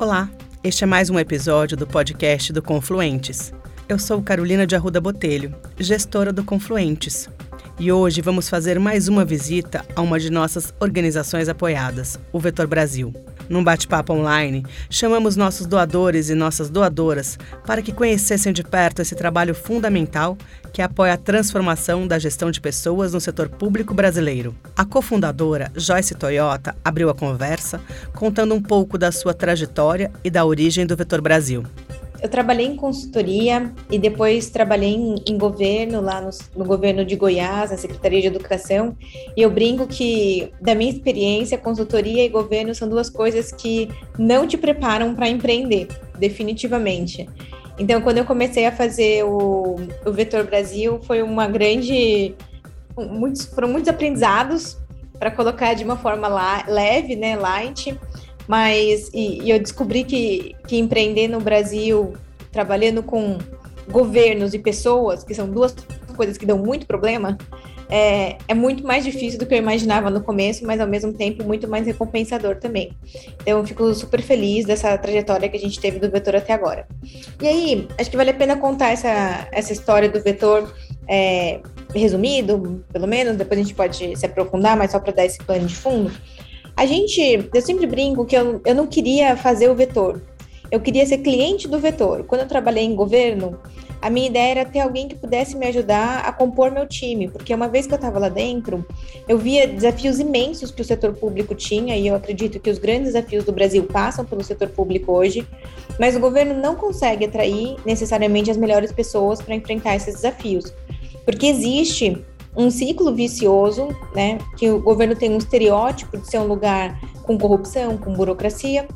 Olá, este é mais um episódio do podcast do Confluentes. Eu sou Carolina de Arruda Botelho, gestora do Confluentes. E hoje vamos fazer mais uma visita a uma de nossas organizações apoiadas, o Vetor Brasil. Num bate-papo online, chamamos nossos doadores e nossas doadoras para que conhecessem de perto esse trabalho fundamental que apoia a transformação da gestão de pessoas no setor público brasileiro. A cofundadora, Joyce Toyota, abriu a conversa contando um pouco da sua trajetória e da origem do Vetor Brasil eu trabalhei em consultoria e depois trabalhei em, em governo, lá no, no, governo de Goiás, na Secretaria de Educação, e eu brinco que, da minha experiência, consultoria e governo são duas coisas que não te preparam para empreender, definitivamente. Então, quando eu comecei a fazer o, o Vetor Brasil, foi uma grande. Muitos, foram muitos aprendizados, para colocar de uma forma lá, leve, né, light, mas e, e eu descobri que, que empreender no Brasil, trabalhando com governos e pessoas, que são duas coisas que dão muito problema, é, é, muito mais difícil do que eu imaginava no começo, mas ao mesmo tempo muito mais recompensador também. Então, eu fico super feliz dessa trajetória que a gente teve do Vetor até agora. E aí, acho que vale a pena contar essa, essa história do Vetor é, resumido, pelo menos, depois a gente pode se aprofundar, mas só para dar esse plano de fundo. A gente, eu sempre brinco que eu, eu não queria fazer o vetor. Eu queria ser cliente do vetor. Quando eu trabalhei em governo, a minha ideia era ter alguém que pudesse me ajudar a compor meu time, porque uma vez que eu estava lá dentro, eu via desafios imensos que o setor público tinha, e eu acredito que os grandes desafios do Brasil passam pelo setor público hoje, mas o governo não consegue atrair necessariamente as melhores pessoas para enfrentar esses desafios, porque existe um ciclo vicioso, né? Que o governo tem um estereótipo de ser um lugar com corrupção, com burocracia.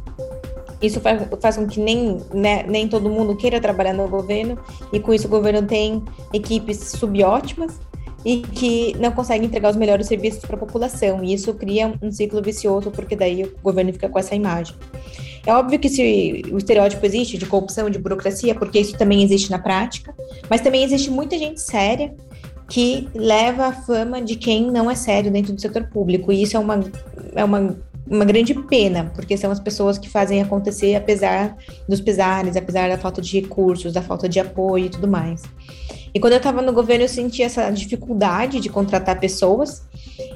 Isso faz, faz com que nem, né, nem todo mundo queira trabalhar no governo, e com isso o governo tem equipes subótimas e que não conseguem entregar os melhores serviços para a população. E isso cria um ciclo vicioso, porque daí o governo fica com essa imagem. É óbvio que se o estereótipo existe de corrupção, de burocracia, porque isso também existe na prática, mas também existe muita gente séria que leva a fama de quem não é sério dentro do setor público. E isso é uma, é uma, uma grande pena, porque são as pessoas que fazem acontecer apesar dos pesares, apesar da falta de recursos, da falta de apoio e tudo mais. E quando eu estava no governo, eu senti essa dificuldade de contratar pessoas.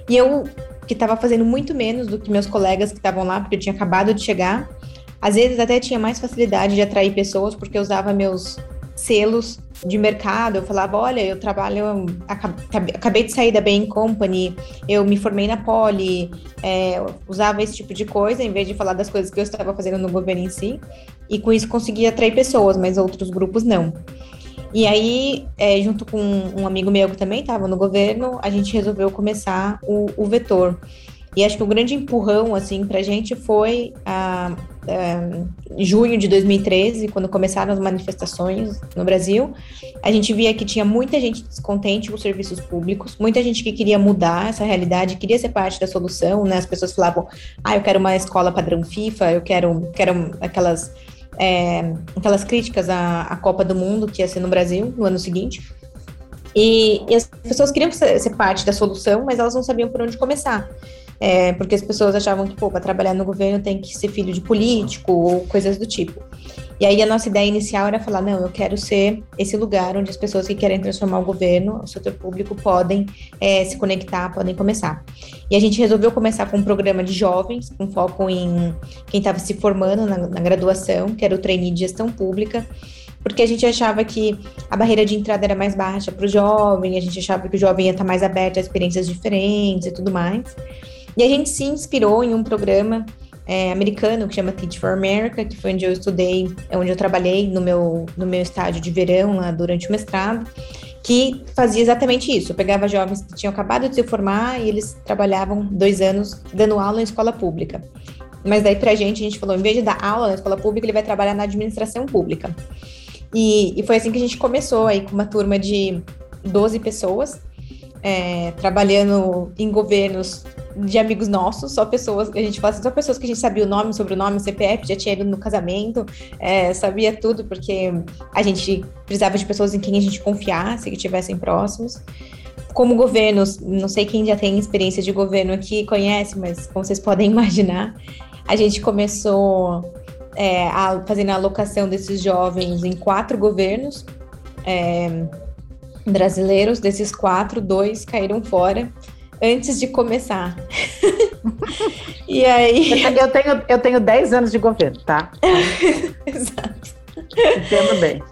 E eu, que estava fazendo muito menos do que meus colegas que estavam lá, porque eu tinha acabado de chegar, às vezes até tinha mais facilidade de atrair pessoas, porque eu usava meus selos de mercado, eu falava, olha, eu trabalho, acabei de sair da Bain Company, eu me formei na Poli, é, usava esse tipo de coisa, em vez de falar das coisas que eu estava fazendo no governo em si, e com isso conseguia atrair pessoas, mas outros grupos não. E aí, é, junto com um amigo meu que também estava no governo, a gente resolveu começar o, o Vetor. E acho que o grande empurrão, assim, para a gente foi a, a, junho de 2013, quando começaram as manifestações no Brasil. A gente via que tinha muita gente descontente com os serviços públicos, muita gente que queria mudar essa realidade, queria ser parte da solução, né? As pessoas falavam, ah, eu quero uma escola padrão FIFA, eu quero, quero aquelas, é, aquelas críticas à, à Copa do Mundo que ia ser no Brasil no ano seguinte. E, e as pessoas queriam ser, ser parte da solução, mas elas não sabiam por onde começar. É, porque as pessoas achavam que, pô, para trabalhar no governo tem que ser filho de político ou coisas do tipo. E aí a nossa ideia inicial era falar, não, eu quero ser esse lugar onde as pessoas que querem transformar o governo, o setor público, podem é, se conectar, podem começar. E a gente resolveu começar com um programa de jovens, com foco em quem estava se formando na, na graduação, que era o trainee de gestão pública, porque a gente achava que a barreira de entrada era mais baixa para o jovem, a gente achava que o jovem ia estar mais aberto a experiências diferentes e tudo mais. E a gente se inspirou em um programa é, americano que chama Teach for America, que foi onde eu estudei, é onde eu trabalhei no meu, no meu estágio de verão lá durante o mestrado, que fazia exatamente isso. Eu pegava jovens que tinham acabado de se formar e eles trabalhavam dois anos dando aula em escola pública. Mas daí pra gente, a gente falou, em vez de dar aula na escola pública, ele vai trabalhar na administração pública. E, e foi assim que a gente começou aí com uma turma de 12 pessoas, é, trabalhando em governos de amigos nossos, só pessoas, a gente fala só pessoas que a gente sabia o nome, sobrenome, CPF, já tinha ido no casamento, é, sabia tudo, porque a gente precisava de pessoas em quem a gente confiasse, que estivessem próximos. Como governos, não sei quem já tem experiência de governo aqui, conhece, mas como vocês podem imaginar, a gente começou é, a, fazendo a alocação desses jovens em quatro governos é, brasileiros. Desses quatro, dois caíram fora antes de começar. e aí. Eu tenho, eu tenho 10 anos de governo, tá? Exato. Entendo bem.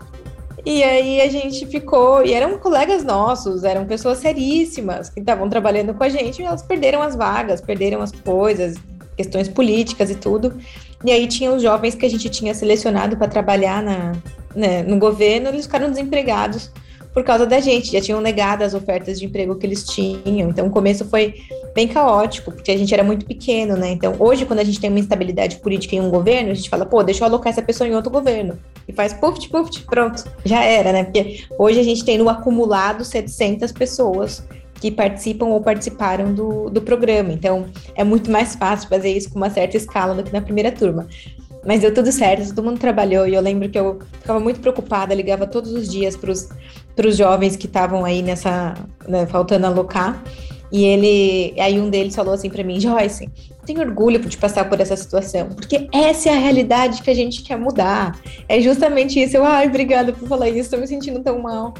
E aí a gente ficou, e eram colegas nossos, eram pessoas seríssimas que estavam trabalhando com a gente, e elas perderam as vagas, perderam as coisas, questões políticas e tudo. E aí tinha os jovens que a gente tinha selecionado para trabalhar na, né, no governo, eles ficaram desempregados por causa da gente, já tinham negado as ofertas de emprego que eles tinham. Então, o começo foi bem caótico, porque a gente era muito pequeno, né? Então, hoje, quando a gente tem uma instabilidade política em um governo, a gente fala, pô, deixa eu alocar essa pessoa em outro governo. E faz puf, puf, pronto, já era, né? Porque hoje a gente tem no acumulado 700 pessoas que participam ou participaram do, do programa. Então, é muito mais fácil fazer isso com uma certa escala do que na primeira turma. Mas deu tudo certo, todo mundo trabalhou e eu lembro que eu ficava muito preocupada, ligava todos os dias para os jovens que estavam aí nessa, né, faltando alocar. E ele, aí um deles falou assim para mim, Joyce, tenho orgulho de passar por essa situação, porque essa é a realidade que a gente quer mudar. É justamente isso. Eu, ai, obrigada por falar isso, estou me sentindo tão mal.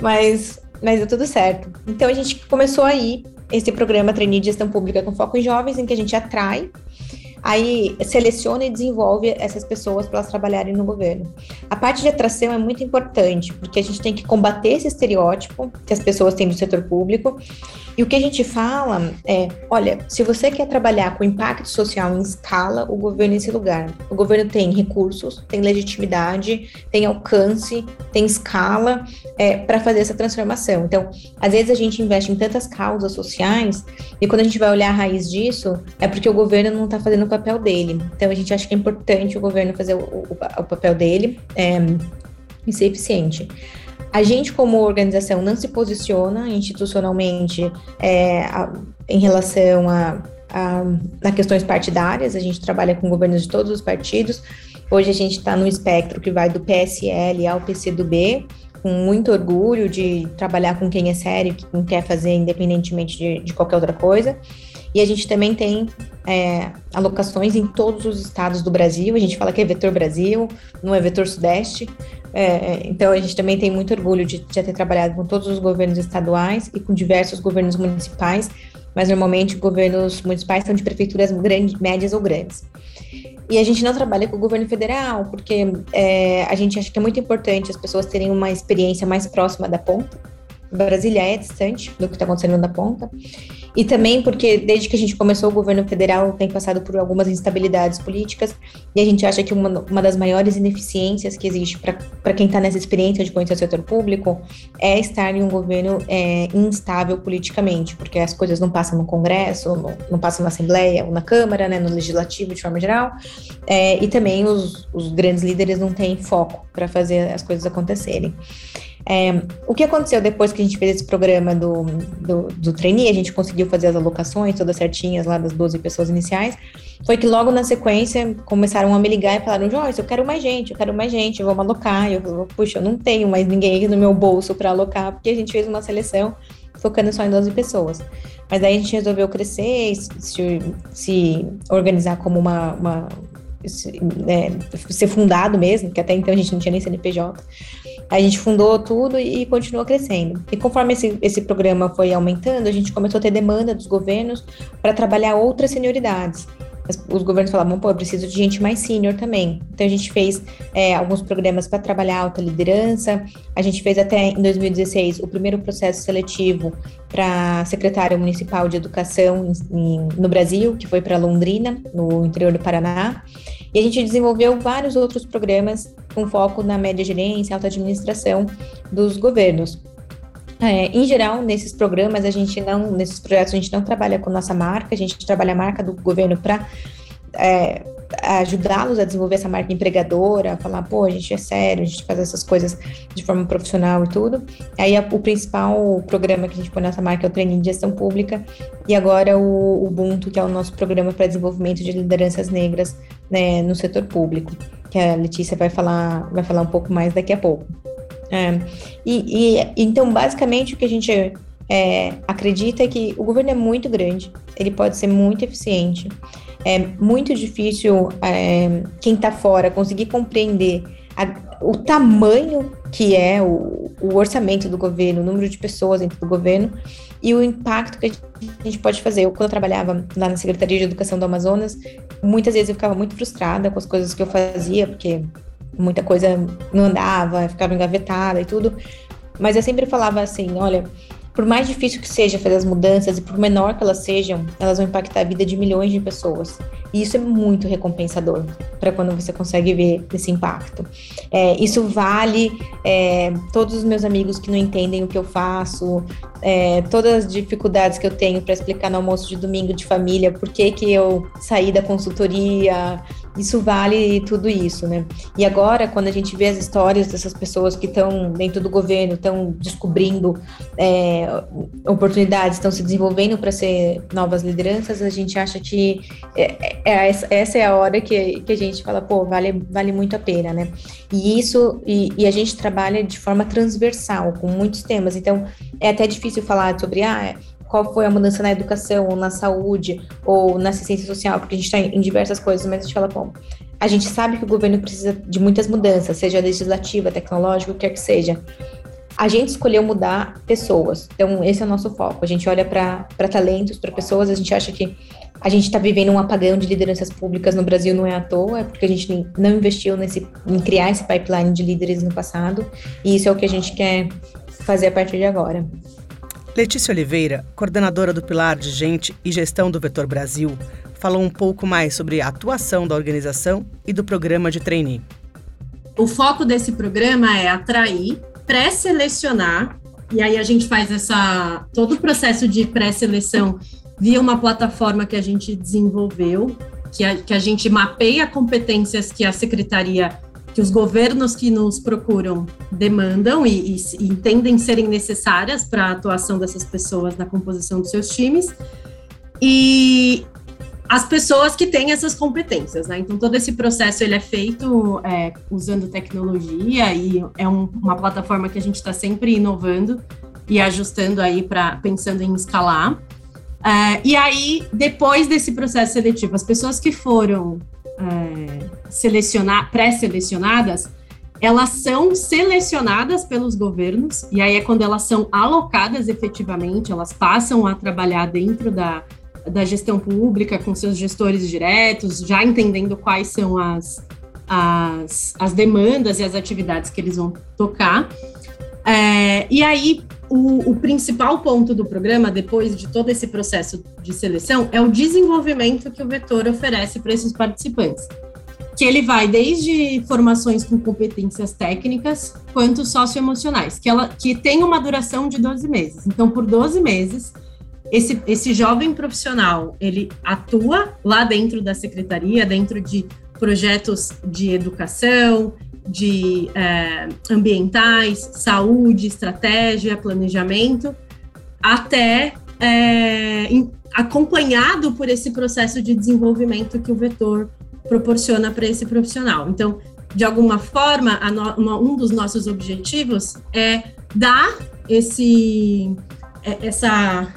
Mas, mas deu tudo certo. Então a gente começou aí esse programa Trainee de Gestão Pública com foco em jovens, em que a gente atrai aí seleciona e desenvolve essas pessoas para elas trabalharem no governo. A parte de atração é muito importante, porque a gente tem que combater esse estereótipo que as pessoas têm do setor público. E o que a gente fala é: olha, se você quer trabalhar com impacto social em escala, o governo é esse lugar. O governo tem recursos, tem legitimidade, tem alcance, tem escala é, para fazer essa transformação. Então, às vezes a gente investe em tantas causas sociais e quando a gente vai olhar a raiz disso, é porque o governo não está fazendo o papel dele. Então, a gente acha que é importante o governo fazer o, o, o papel dele é, e ser eficiente. A gente, como organização, não se posiciona institucionalmente é, a, em relação a, a, a, questões partidárias, a gente trabalha com governos de todos os partidos. Hoje a gente está no espectro que vai do PSL ao PCdoB, com muito orgulho de trabalhar com quem é sério, quem quer fazer independentemente de, de qualquer outra coisa. E a gente também tem é, alocações em todos os estados do Brasil. A gente fala que é vetor Brasil, não é vetor Sudeste. É, então, a gente também tem muito orgulho de já ter trabalhado com todos os governos estaduais e com diversos governos municipais, mas normalmente governos municipais são de prefeituras grandes, médias ou grandes. E a gente não trabalha com o governo federal, porque é, a gente acha que é muito importante as pessoas terem uma experiência mais próxima da ponta. Brasília é distante do que está acontecendo na ponta. E também porque, desde que a gente começou o governo federal, tem passado por algumas instabilidades políticas, e a gente acha que uma, uma das maiores ineficiências que existe para quem está nessa experiência de conhecer o setor público é estar em um governo é, instável politicamente, porque as coisas não passam no Congresso, não, passam na Assembleia ou na Câmara, né, no Legislativo de forma geral, é, e também os, os grandes líderes não têm foco para fazer as coisas acontecerem. É, o que aconteceu depois que a gente fez esse programa do, do, do trainee, a gente conseguiu fazer as alocações todas certinhas lá das 12 pessoas iniciais, foi que logo na sequência começaram a me ligar e falaram, Joyce, eu quero mais gente, eu quero mais gente, vamos alocar. Eu falei, puxa, eu não tenho mais ninguém no meu bolso para alocar, porque a gente fez uma seleção focando só em 12 pessoas. Mas daí a gente resolveu crescer, se, se organizar como uma, uma é, ser fundado mesmo, que até então a gente não tinha nem CNPJ. A gente fundou tudo e continuou crescendo. E conforme esse, esse programa foi aumentando, a gente começou a ter demanda dos governos para trabalhar outras senioridades os governos falavam, pô, eu preciso de gente mais sênior também. Então a gente fez é, alguns programas para trabalhar alta liderança. A gente fez até em 2016 o primeiro processo seletivo para secretário municipal de educação em, no Brasil, que foi para Londrina, no interior do Paraná. E a gente desenvolveu vários outros programas com foco na média gerência, alta administração dos governos. É, em geral, nesses programas, a gente não, nesses projetos, a gente não trabalha com nossa marca, a gente trabalha a marca do governo para é, ajudá-los a desenvolver essa marca empregadora, falar, pô, a gente é sério, a gente faz essas coisas de forma profissional e tudo. Aí a, o principal programa que a gente põe nessa marca é o Training de Gestão Pública, e agora o Ubuntu, que é o nosso programa para desenvolvimento de lideranças negras né, no setor público, que a Letícia vai falar, vai falar um pouco mais daqui a pouco. É, e, e, então, basicamente, o que a gente é, acredita é que o governo é muito grande, ele pode ser muito eficiente. é muito difícil é, quem está fora conseguir compreender a, o tamanho que é o, o, orçamento do governo, o número de pessoas dentro do governo e o impacto que a gente pode fazer. Eu, quando eu trabalhava lá na Secretaria de Educação do Amazonas, muitas vezes eu ficava muito frustrada com as coisas que eu fazia, porque muita coisa não andava, ficava engavetada e tudo. Mas eu sempre falava assim: olha, por mais difícil que seja fazer as mudanças e por menor que elas sejam, elas vão impactar a vida de milhões de pessoas. E isso é muito recompensador para quando você consegue ver esse impacto. É, isso vale é, todos os meus amigos que não entendem o que eu faço, é, todas as dificuldades que eu tenho para explicar no almoço de domingo de família, por que, que eu saí da consultoria, isso vale tudo isso, né? E agora, quando a gente vê as histórias dessas pessoas que estão dentro do governo, estão descobrindo é, oportunidades, estão se desenvolvendo para ser novas lideranças, a gente acha que é, é, essa é a hora que, que a gente fala, pô, vale, vale muito a pena, né? E isso, e, e a gente trabalha de forma transversal, com muitos temas, então é até difícil falar sobre, ah, qual foi a mudança na educação, ou na saúde, ou na assistência social, porque a gente está em diversas coisas, mas a gente fala, bom, a gente sabe que o governo precisa de muitas mudanças, seja legislativa, tecnológica, o que quer que seja. A gente escolheu mudar pessoas, então esse é o nosso foco. A gente olha para talentos, para pessoas, a gente acha que a gente está vivendo um apagão de lideranças públicas no Brasil, não é à toa, é porque a gente não investiu nesse, em criar esse pipeline de líderes no passado, e isso é o que a gente quer fazer a partir de agora. Letícia Oliveira, coordenadora do Pilar de Gente e Gestão do Vetor Brasil, falou um pouco mais sobre a atuação da organização e do programa de trainee. O foco desse programa é atrair, pré-selecionar, e aí a gente faz essa todo o processo de pré-seleção via uma plataforma que a gente desenvolveu, que a, que a gente mapeia competências que a secretaria que os governos que nos procuram demandam e, e, e entendem serem necessárias para a atuação dessas pessoas na composição dos seus times. E as pessoas que têm essas competências, né? Então todo esse processo ele é feito é, usando tecnologia e é um, uma plataforma que a gente está sempre inovando e ajustando aí para pensando em escalar. É, e aí depois desse processo seletivo, as pessoas que foram é, selecionar, pré-selecionadas, elas são selecionadas pelos governos, e aí é quando elas são alocadas efetivamente, elas passam a trabalhar dentro da, da gestão pública com seus gestores diretos, já entendendo quais são as, as, as demandas e as atividades que eles vão tocar. É, e aí, o, o, principal ponto do programa, depois de todo esse processo de seleção, é o desenvolvimento que o vetor oferece para esses participantes. Que ele vai desde formações com competências técnicas, quanto socioemocionais, que, ela, que tem uma duração de 12 meses. Então, por 12 meses, esse, esse jovem profissional, ele atua lá dentro da secretaria, dentro de projetos de educação, de é, ambientais, saúde, estratégia, planejamento, até é, em, acompanhado por esse processo de desenvolvimento que o vetor proporciona para esse profissional. Então, de alguma forma, no, um dos nossos objetivos é dar esse, é, essa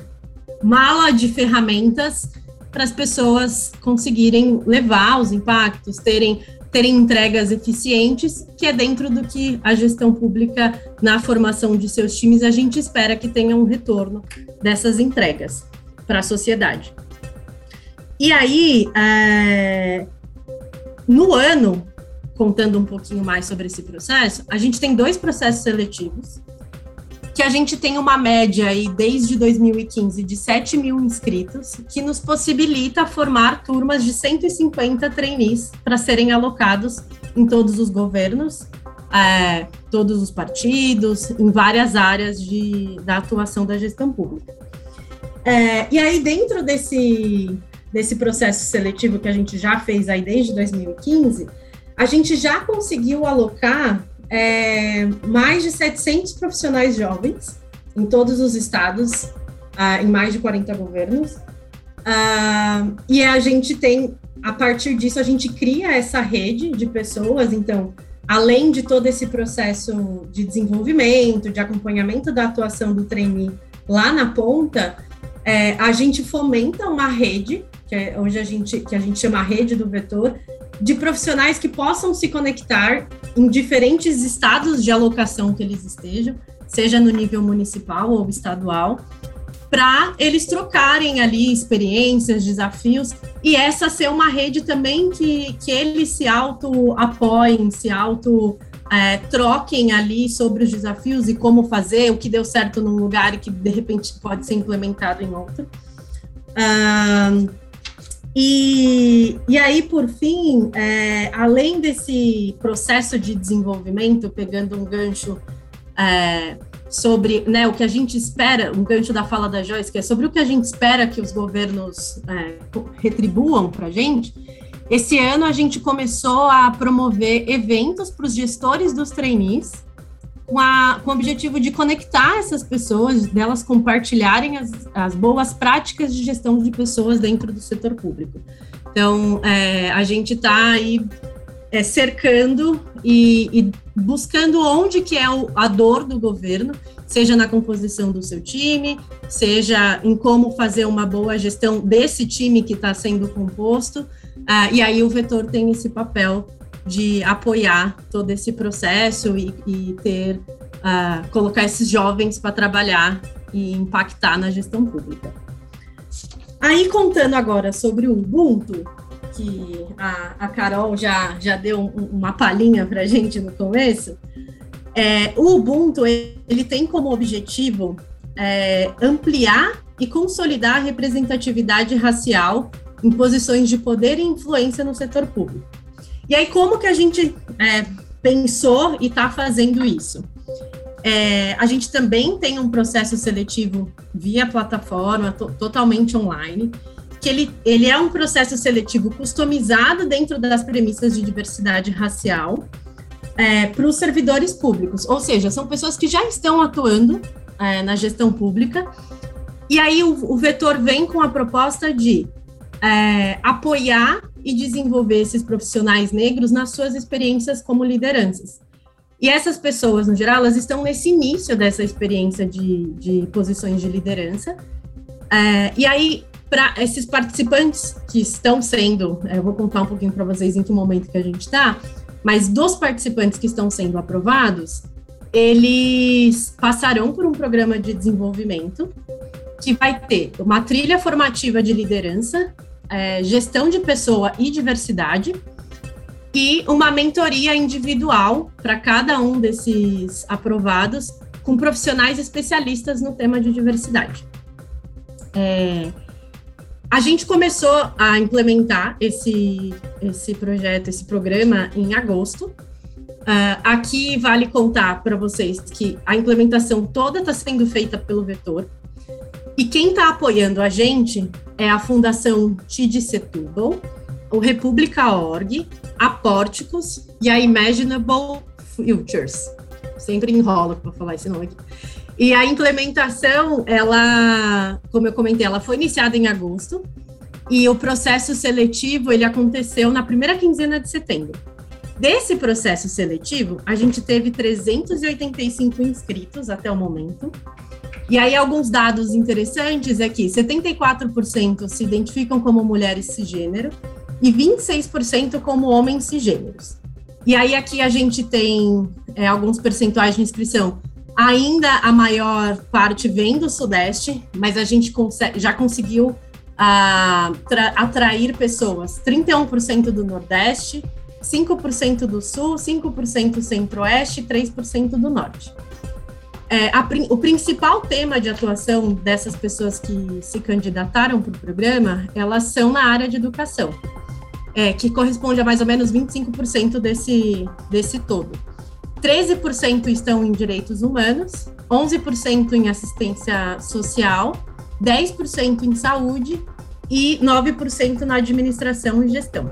mala de ferramentas para as pessoas conseguirem levar os impactos, terem terem entregas eficientes, que é dentro do que a gestão pública, na formação de seus times, a gente espera que tenha um retorno dessas entregas para a sociedade. E aí, é, no ano, contando um pouquinho mais sobre esse processo, a gente tem dois processos seletivos que a gente tem uma média aí desde 2015 de 7 mil inscritos, que nos possibilita formar turmas de 150 trainees para serem alocados em todos os governos, é, todos os partidos, em várias áreas de, da atuação da gestão pública. É, e aí, dentro desse, desse processo seletivo que a gente já fez aí desde 2015, a gente já conseguiu alocar é, mais de 700 profissionais jovens em todos os estados, uh, em mais de 40 governos. Uh, e a gente tem, a partir disso, a gente cria essa rede de pessoas. Então, além de todo esse processo de desenvolvimento, de acompanhamento da atuação do trainee lá na ponta, é, a gente fomenta uma rede que é, hoje a gente, que a gente chama a rede do vetor, de profissionais que possam se conectar em diferentes estados de alocação que eles estejam, seja no nível municipal ou estadual, para eles trocarem ali experiências, desafios, e essa ser uma rede também que, que eles se auto-apoiem, se auto é, troquem ali sobre os desafios e como fazer, o que deu certo num lugar e que de repente pode ser implementado em outro. Um, e, e aí, por fim, é, além desse processo de desenvolvimento, pegando um gancho é, sobre né, o que a gente espera, um gancho da fala da Joyce, que é sobre o que a gente espera que os governos é, retribuam para a gente, esse ano a gente começou a promover eventos para os gestores dos trainees, com, a, com o objetivo de conectar essas pessoas, delas compartilharem as, as boas práticas de gestão de pessoas dentro do setor público. Então, é, a gente está aí é, cercando e, e, buscando onde que é o, a dor do governo, seja na composição do seu time, seja em como fazer uma boa gestão desse time que está sendo composto. Ah, e aí o vetor tem esse papel de apoiar todo esse processo e, e ter uh, colocar esses jovens para trabalhar e impactar na gestão pública. Aí contando agora sobre o Ubuntu, que a, a Carol já, já deu um, uma palhinha para gente no começo, é, o Ubuntu ele tem como objetivo é, ampliar e consolidar a representatividade racial em posições de poder e influência no setor público. E aí, como que a gente é, pensou e está fazendo isso? É, a gente também tem um processo seletivo via plataforma, to totalmente online, que ele, ele é um processo seletivo customizado dentro das premissas de diversidade racial é, para os servidores públicos, ou seja, são pessoas que já estão atuando é, na gestão pública, e aí o, o vetor vem com a proposta de é, apoiar e desenvolver esses profissionais negros nas suas experiências como lideranças. E essas pessoas, no geral, elas estão nesse início dessa experiência de, de posições de liderança. É, e aí, para esses participantes que estão sendo, é, eu vou contar um pouquinho para vocês em que momento que a gente está, mas dos participantes que estão sendo aprovados, eles passarão por um programa de desenvolvimento que vai ter uma trilha formativa de liderança, é, gestão de pessoa e diversidade, e uma mentoria individual para cada um desses aprovados, com profissionais especialistas no tema de diversidade. É, a gente começou a implementar esse, esse projeto, esse programa em agosto. Uh, aqui vale contar para vocês que a implementação toda está sendo feita pelo Vetor. E quem está apoiando a gente é a Fundação TID Setúbal, o República Org, a Pórticos e a Imaginable Futures. Sempre enrolo para falar esse nome aqui. E a implementação, ela, como eu comentei, ela foi iniciada em agosto e o processo seletivo ele aconteceu na primeira quinzena de setembro. Desse processo seletivo, a gente teve 385 inscritos até o momento. E aí, alguns dados interessantes é que 74% se identificam como mulheres cisgênero e 26% como homens cisgêneros. E aí, aqui a gente tem é, alguns percentuais de inscrição Ainda a maior parte vem do Sudeste, mas a gente já conseguiu uh, atrair pessoas. 31% do Nordeste, 5% do Sul, 5% Centro-Oeste e 3% do Norte. É, a, o principal tema de atuação dessas pessoas que se candidataram para o programa, elas são na área de educação, é, que corresponde a mais ou menos 25% desse, desse todo. 13% estão em direitos humanos, 11% em assistência social, 10% em saúde e 9% na administração e gestão.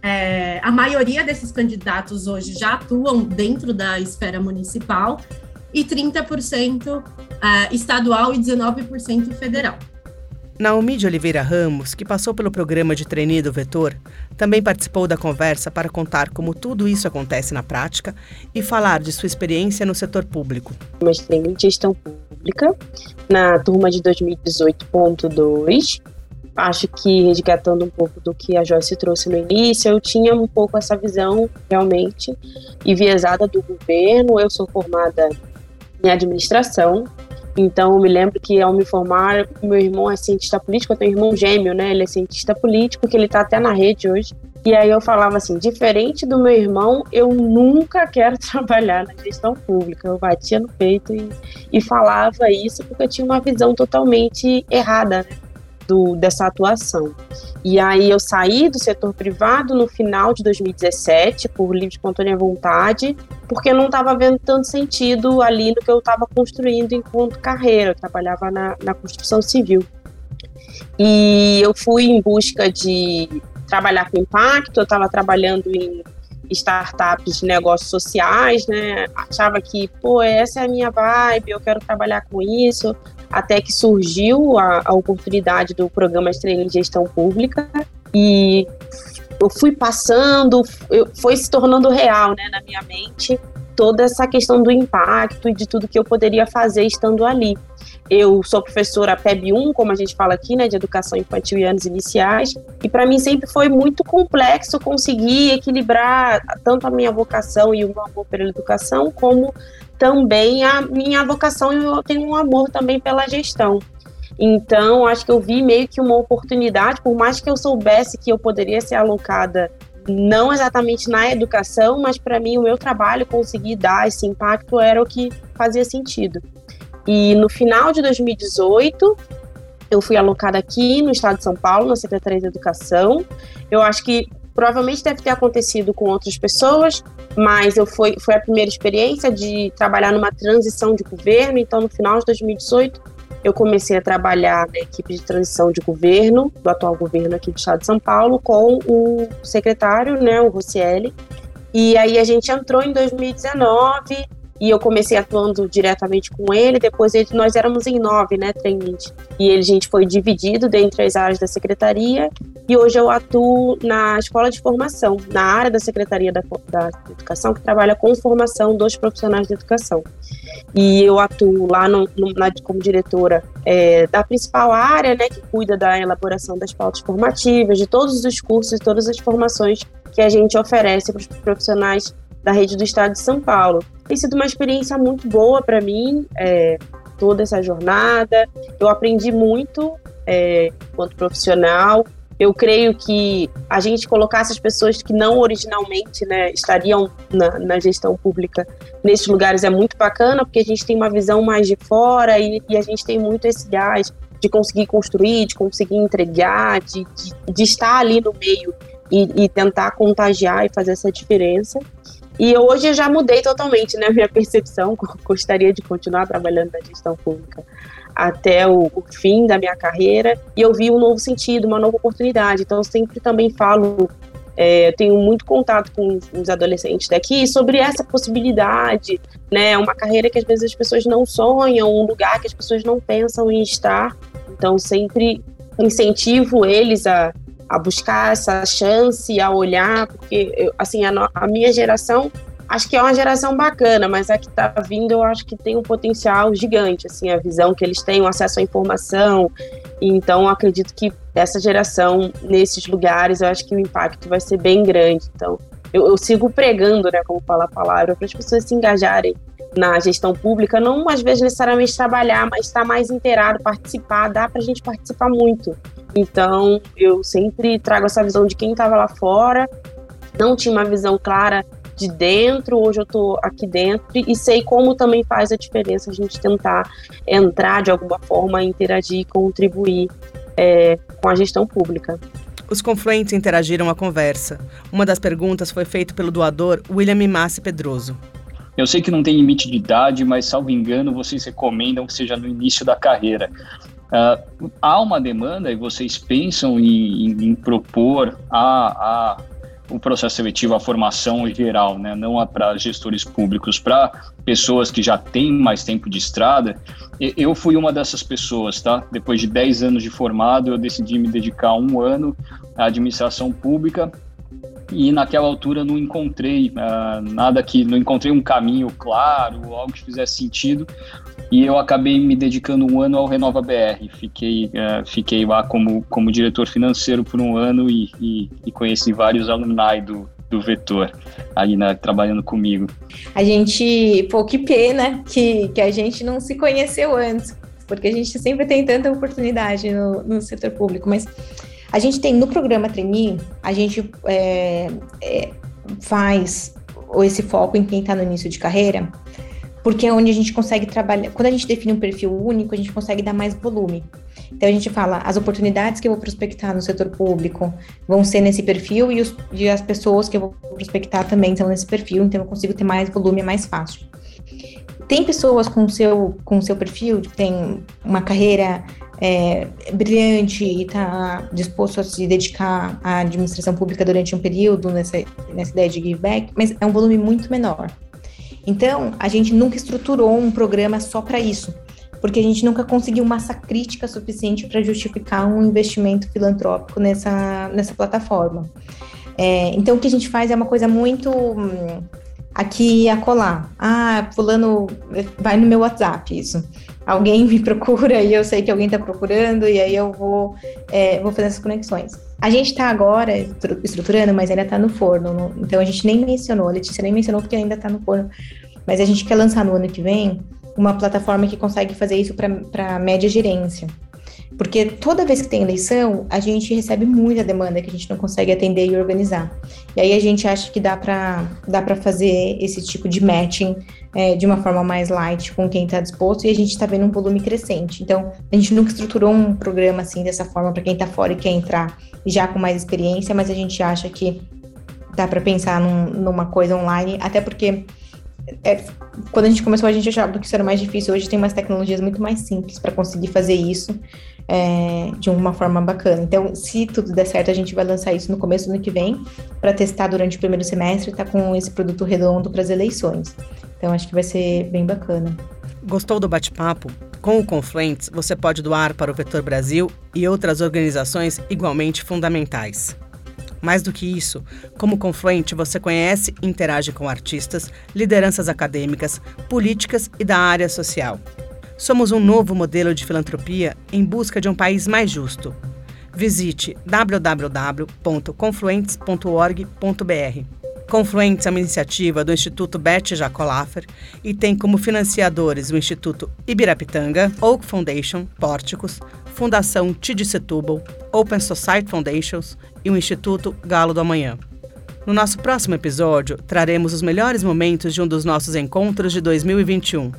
É, a maioria desses candidatos hoje já atuam dentro da esfera municipal e 30% é, estadual e 19% federal. Naomi de Oliveira Ramos, que passou pelo programa de trainee do Vetor, também participou da conversa para contar como tudo isso acontece na prática e falar de sua experiência no setor público. Mestrei em gestão pública na turma de 2018.2 acho que resgatando um pouco do que a Joyce trouxe no início, eu tinha um pouco essa visão realmente enviesada do governo. Eu sou formada em administração, então eu me lembro que ao me formar, meu irmão é cientista político, eu tenho um irmão gêmeo, né? Ele é cientista político, que ele está até na rede hoje. E aí eu falava assim, diferente do meu irmão, eu nunca quero trabalhar na gestão pública. Eu batia no peito e, e falava isso porque eu tinha uma visão totalmente errada, né? Do, dessa atuação. E aí eu saí do setor privado no final de 2017, por livre espontânea vontade, porque não estava vendo tanto sentido ali no que eu estava construindo enquanto carreira. Eu trabalhava na, na construção civil. E eu fui em busca de trabalhar com impacto, eu estava trabalhando em startups de negócios sociais, né? Achava que, pô, essa é a minha vibe, eu quero trabalhar com isso até que surgiu a, a oportunidade do programa de treino de gestão pública. E eu fui passando, eu, foi se tornando real né, na minha mente toda essa questão do impacto e de tudo que eu poderia fazer estando ali. Eu sou professora PEB 1, como a gente fala aqui, né, de educação infantil e anos iniciais, e para mim sempre foi muito complexo conseguir equilibrar tanto a minha vocação e o meu amor pela educação, como também a minha vocação e eu tenho um amor também pela gestão. Então, acho que eu vi meio que uma oportunidade, por mais que eu soubesse que eu poderia ser alocada não exatamente na educação, mas para mim o meu trabalho conseguir dar esse impacto era o que fazia sentido. E no final de 2018, eu fui alocada aqui no estado de São Paulo, na Secretaria de Educação. Eu acho que Provavelmente deve ter acontecido com outras pessoas, mas eu foi, foi a primeira experiência de trabalhar numa transição de governo. Então, no final de 2018, eu comecei a trabalhar na equipe de transição de governo, do atual governo aqui do estado de São Paulo, com o secretário, né, o Rossielli. E aí a gente entrou em 2019 e eu comecei atuando diretamente com ele, depois ele, nós éramos em nove, né, trainees, e ele, a gente foi dividido dentre as áreas da secretaria, e hoje eu atuo na escola de formação, na área da Secretaria da, da Educação, que trabalha com formação dos profissionais de educação. E eu atuo lá no, no, na, como diretora é, da principal área, né, que cuida da elaboração das pautas formativas, de todos os cursos e todas as formações que a gente oferece para os profissionais da rede do Estado de São Paulo. Tem sido uma experiência muito boa para mim, é, toda essa jornada. Eu aprendi muito é, enquanto profissional. Eu creio que a gente colocar essas pessoas que não originalmente né, estariam na, na, gestão pública nesses lugares é muito bacana, porque a gente tem uma visão mais de fora e, e a gente tem muito esse gás de conseguir construir, de conseguir entregar, de, de, de estar ali no meio e, e, tentar contagiar e fazer essa diferença. E hoje eu já mudei totalmente, né, minha percepção, gostaria de continuar trabalhando na gestão pública até o, o, fim da minha carreira, e eu vi um novo sentido, uma nova oportunidade, então eu sempre também falo, é, tenho muito contato com os adolescentes daqui sobre essa possibilidade, né, uma carreira que às vezes as pessoas não sonham, um lugar que as pessoas não pensam em estar, então sempre incentivo eles a a buscar essa chance, a olhar, porque, eu, assim, a, a, minha geração, acho que é uma geração bacana, mas a que está vindo, eu acho que tem um potencial gigante, assim, a visão que eles têm, o acesso à informação, então acredito que essa geração, nesses lugares, eu acho que o impacto vai ser bem grande, então eu, eu sigo pregando, né, como falar a palavra, para as pessoas se engajarem na gestão pública, não às vezes necessariamente trabalhar, mas estar mais inteirado, participar, dá para a gente participar muito. Então, eu sempre trago essa visão de quem estava lá fora, não tinha uma visão clara de dentro, hoje eu estou aqui dentro e sei como também faz a diferença a gente tentar entrar de alguma forma, interagir e contribuir é, com a gestão pública. Os confluentes interagiram a conversa. Uma das perguntas foi feita pelo doador William Massi Pedroso. Eu sei que não tem limite de idade, mas, salvo engano, vocês recomendam que seja no início da carreira. Uh, há uma demanda e vocês pensam em, em, em propor a, a, o processo seletivo, a formação geral, né? não para gestores públicos, para pessoas que já têm mais tempo de estrada. Eu fui uma dessas pessoas, tá? Depois de 10 anos de formado, eu decidi me dedicar um ano à administração pública e naquela altura não encontrei uh, nada que não encontrei um caminho claro, algo que fizesse sentido. E eu acabei me dedicando um ano ao Renova BR. Fiquei, uh, fiquei lá como, como diretor financeiro por um ano e, e, e conheci vários alumni do, do Vetor aí na, trabalhando comigo. A gente, pô, que pena que, que a gente não se conheceu antes, porque a gente sempre tem tanta oportunidade no, no setor público, mas a gente tem no programa Trainee, a gente é, é, faz esse foco em quem está no início de carreira, porque é onde a gente consegue trabalhar. Quando a gente define um perfil único, a gente consegue dar mais volume. Então a gente fala, as oportunidades que eu vou prospectar no setor público vão ser nesse perfil e, os, e as pessoas que eu vou prospectar também estão nesse perfil, então eu consigo ter mais volume, é mais fácil. Tem pessoas com seu com seu perfil que tem uma carreira é, brilhante e está disposto a se dedicar à administração pública durante um período nessa, nessa ideia de give back, mas é um volume muito menor. Então, a gente nunca estruturou um programa só para isso porque a gente nunca conseguiu massa crítica suficiente para justificar um investimento filantrópico nessa, nessa plataforma. É, então, o que a gente faz é uma coisa muito hum, aqui e acolá. Ah, fulano vai no meu WhatsApp, isso. Alguém me procura e eu sei que alguém está procurando, e aí eu vou, é, vou fazer essas conexões. A gente está agora estruturando, mas ainda está no forno. No, então a gente nem mencionou, a Letícia nem mencionou porque ainda está no forno. Mas a gente quer lançar no ano que vem uma plataforma que consegue fazer isso para média gerência. Porque toda vez que tem eleição, a gente recebe muita demanda que a gente não consegue atender e organizar. E aí a gente acha que dá para dá fazer esse tipo de matching é, de uma forma mais light com quem está disposto e a gente está vendo um volume crescente. Então, a gente nunca estruturou um programa assim dessa forma para quem está fora e quer entrar já com mais experiência, mas a gente acha que dá para pensar num, numa coisa online, até porque é, quando a gente começou, a gente achava que isso era mais difícil. Hoje tem umas tecnologias muito mais simples para conseguir fazer isso é, de uma forma bacana. Então, se tudo der certo, a gente vai lançar isso no começo do ano que vem para testar durante o primeiro semestre e tá com esse produto redondo para as eleições. Então, acho que vai ser bem bacana. Gostou do bate-papo? Com o Confluentes, você pode doar para o Vetor Brasil e outras organizações igualmente fundamentais. Mais do que isso, como Confluente, você conhece e interage com artistas, lideranças acadêmicas, políticas e da área social. Somos um novo modelo de filantropia em busca de um país mais justo. Visite www.confluentes.org.br. Confluentes é uma iniciativa do Instituto Beth Jacolaffer e tem como financiadores o Instituto Ibirapitanga, Oak Foundation, Pórticos, Fundação Tid Open Society Foundations e o Instituto Galo do Amanhã. No nosso próximo episódio, traremos os melhores momentos de um dos nossos encontros de 2021,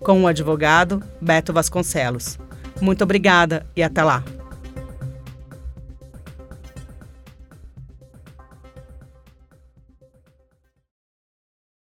com o advogado Beto Vasconcelos. Muito obrigada e até lá!